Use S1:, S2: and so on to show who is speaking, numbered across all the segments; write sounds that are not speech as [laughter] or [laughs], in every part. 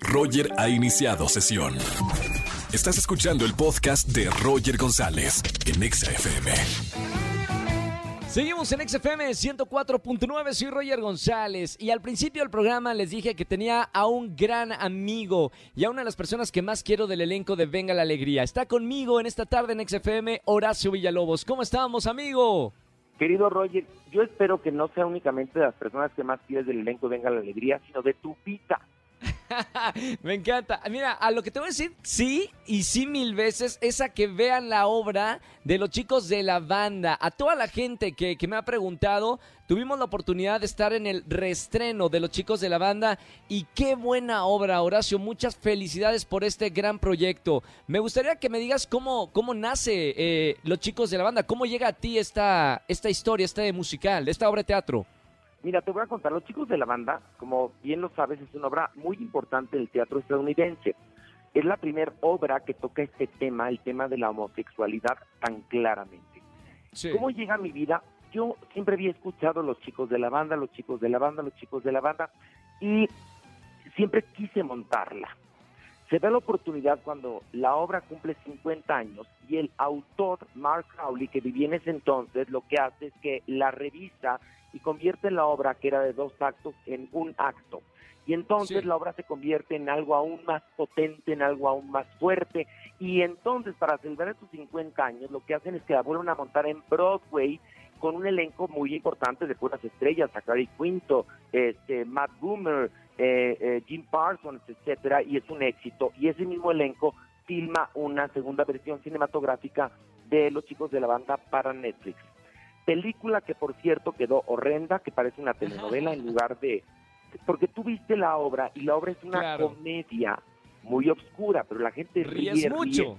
S1: Roger ha iniciado sesión. Estás escuchando el podcast de Roger González en Exa FM.
S2: Seguimos en XFM 104.9, soy Roger González y al principio del programa les dije que tenía a un gran amigo y a una de las personas que más quiero del elenco de Venga la Alegría. Está conmigo en esta tarde en XFM Horacio Villalobos. ¿Cómo estamos, amigo?
S3: Querido Roger, yo espero que no sea únicamente de las personas que más quieres del elenco Venga la Alegría, sino de tu vida. [laughs]
S2: Me encanta. Mira, a lo que te voy a decir, sí y sí mil veces, es a que vean la obra de los chicos de la banda. A toda la gente que, que me ha preguntado, tuvimos la oportunidad de estar en el reestreno de los chicos de la banda y qué buena obra, Horacio. Muchas felicidades por este gran proyecto. Me gustaría que me digas cómo, cómo nace eh, los chicos de la banda, cómo llega a ti esta, esta historia, este musical, esta obra de teatro.
S3: Mira, te voy a contar, Los Chicos de la Banda, como bien lo sabes, es una obra muy importante del teatro estadounidense. Es la primera obra que toca este tema, el tema de la homosexualidad, tan claramente. ¿Cómo llega a mi vida? Yo siempre había escuchado Los Chicos de la Banda, Los Chicos de la Banda, Los Chicos de la Banda, y siempre quise montarla. Se da la oportunidad cuando la obra cumple 50 años y el autor, Mark Crowley, que vivía en ese entonces, lo que hace es que la revista y convierte la obra que era de dos actos en un acto. Y entonces la obra se convierte en algo aún más potente, en algo aún más fuerte. Y entonces, para celebrar estos 50 años, lo que hacen es que la vuelven a montar en Broadway con un elenco muy importante de puras estrellas, Zachary Quinto, este, Matt Boomer, eh, eh, Jim Parsons, etcétera, y es un éxito. Y ese mismo elenco filma una segunda versión cinematográfica de Los Chicos de la Banda para Netflix. Película que, por cierto, quedó horrenda, que parece una telenovela en lugar de... Porque tú viste la obra y la obra es una comedia muy oscura, pero la gente ríe,
S2: mucho.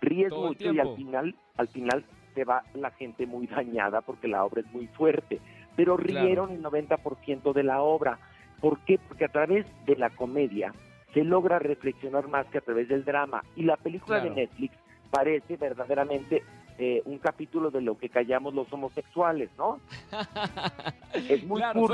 S3: Ríe, mucho y al final, al final se va la gente muy dañada porque la obra es muy fuerte. Pero rieron el 90% de la obra. ¿Por qué? Porque a través de la comedia se logra reflexionar más que a través del drama. Y la película de Netflix parece verdaderamente eh, un capítulo de lo que callamos los homosexuales, ¿no? [laughs] es muy claro,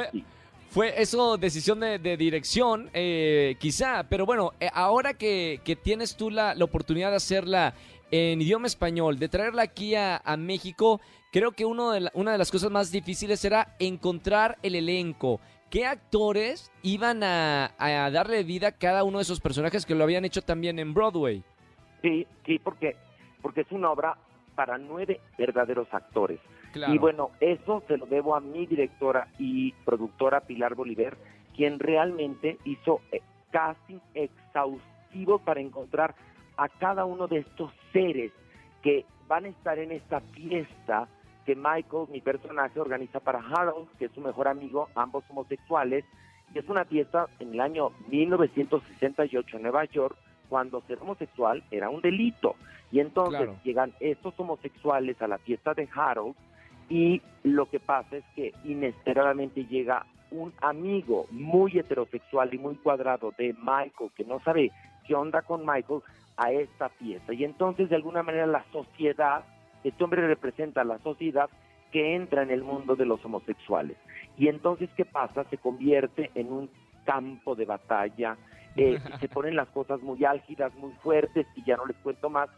S2: fue, eso decisión de, dirección, eh, quizá, pero bueno, eh, ahora que, tienes tú la, oportunidad de hacerla en idioma español, de traerla aquí a, México, creo que uno de una de las cosas más difíciles era encontrar el elenco. ¿Qué actores iban a, a darle vida a cada uno de esos personajes que lo habían hecho también en Broadway?
S3: Sí, sí, porque, porque es una obra para nueve verdaderos actores. Y bueno, eso se lo debo a mi directora y productora Pilar Bolívar, quien realmente hizo eh, casting exhaustivo para encontrar a cada uno de estos seres que van a estar en esta fiesta que Michael, mi personaje, organiza para Harold, que es su mejor amigo, ambos homosexuales. Y es una fiesta en el año 1968 en Nueva York, cuando ser homosexual era un delito. Y entonces llegan estos homosexuales a la fiesta de Harold y lo que pasa es que inesperadamente llega un amigo muy heterosexual y muy cuadrado de Michael, que no sabe qué onda con Michael, a esta fiesta. Y entonces de alguna manera la sociedad, este hombre representa a la sociedad que entra en el mundo de los homosexuales. Y entonces, ¿qué pasa? Se convierte en un campo de batalla, eh, [laughs] se ponen las cosas muy álgidas, muy fuertes, y ya no les cuento más,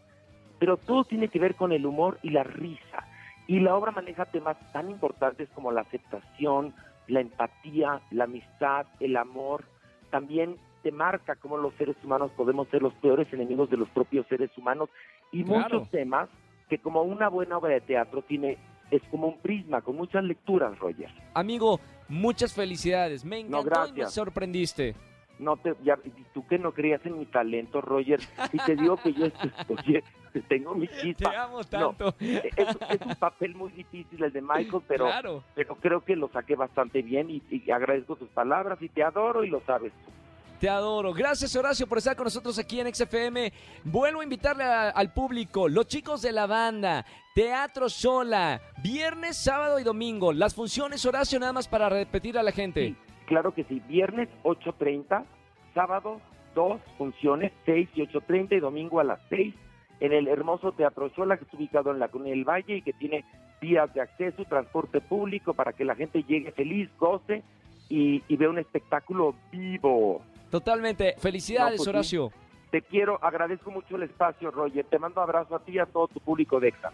S3: pero todo tiene que ver con el humor y la risa. Y la obra maneja temas tan importantes como la aceptación, la empatía, la amistad, el amor. También te marca cómo los seres humanos podemos ser los peores enemigos de los propios seres humanos y muchos temas que como una buena obra de teatro tiene es como un prisma con muchas lecturas, Roger.
S2: Amigo, muchas felicidades. Me encantó y me sorprendiste
S3: no te, ya, tú que no creías en mi talento, Roger, y te digo que yo [laughs] oye, tengo mi chispa.
S2: Te amo tanto.
S3: es, un papel muy difícil el de Michael, pero, pero creo que lo saqué bastante bien y, y, agradezco tus palabras y te adoro y lo sabes
S2: Te adoro. Gracias, Horacio, por estar con nosotros aquí en XFM. Vuelvo a invitarle al público, los chicos de la banda, Teatro Sola, viernes, sábado y domingo. Las funciones, Horacio, nada más para repetir a la gente.
S3: Claro que sí, viernes 8.30, sábado dos funciones, 6 y 8.30 y domingo a las 6 en el hermoso Teatro Sola que está ubicado en la Colonia del Valle y que tiene vías de acceso, transporte público para que la gente llegue feliz, goce y, y vea un espectáculo vivo.
S2: Totalmente. Felicidades, pues Horacio.
S3: Te quiero, agradezco mucho el espacio, Roger. Te mando abrazo a ti y a todo tu público de EXA.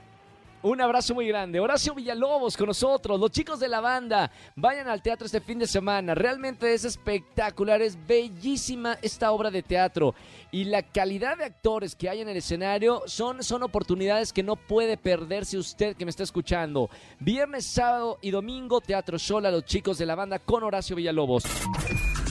S2: Un abrazo muy grande. Horacio Villalobos con nosotros, los chicos de la banda. Vayan al teatro este fin de semana. Realmente es espectacular, es bellísima esta obra de teatro. Y la calidad de actores que hay en el escenario son, son oportunidades que no puede perderse usted que me está escuchando. Viernes, sábado y domingo, Teatro Sola, los chicos de la banda con Horacio Villalobos.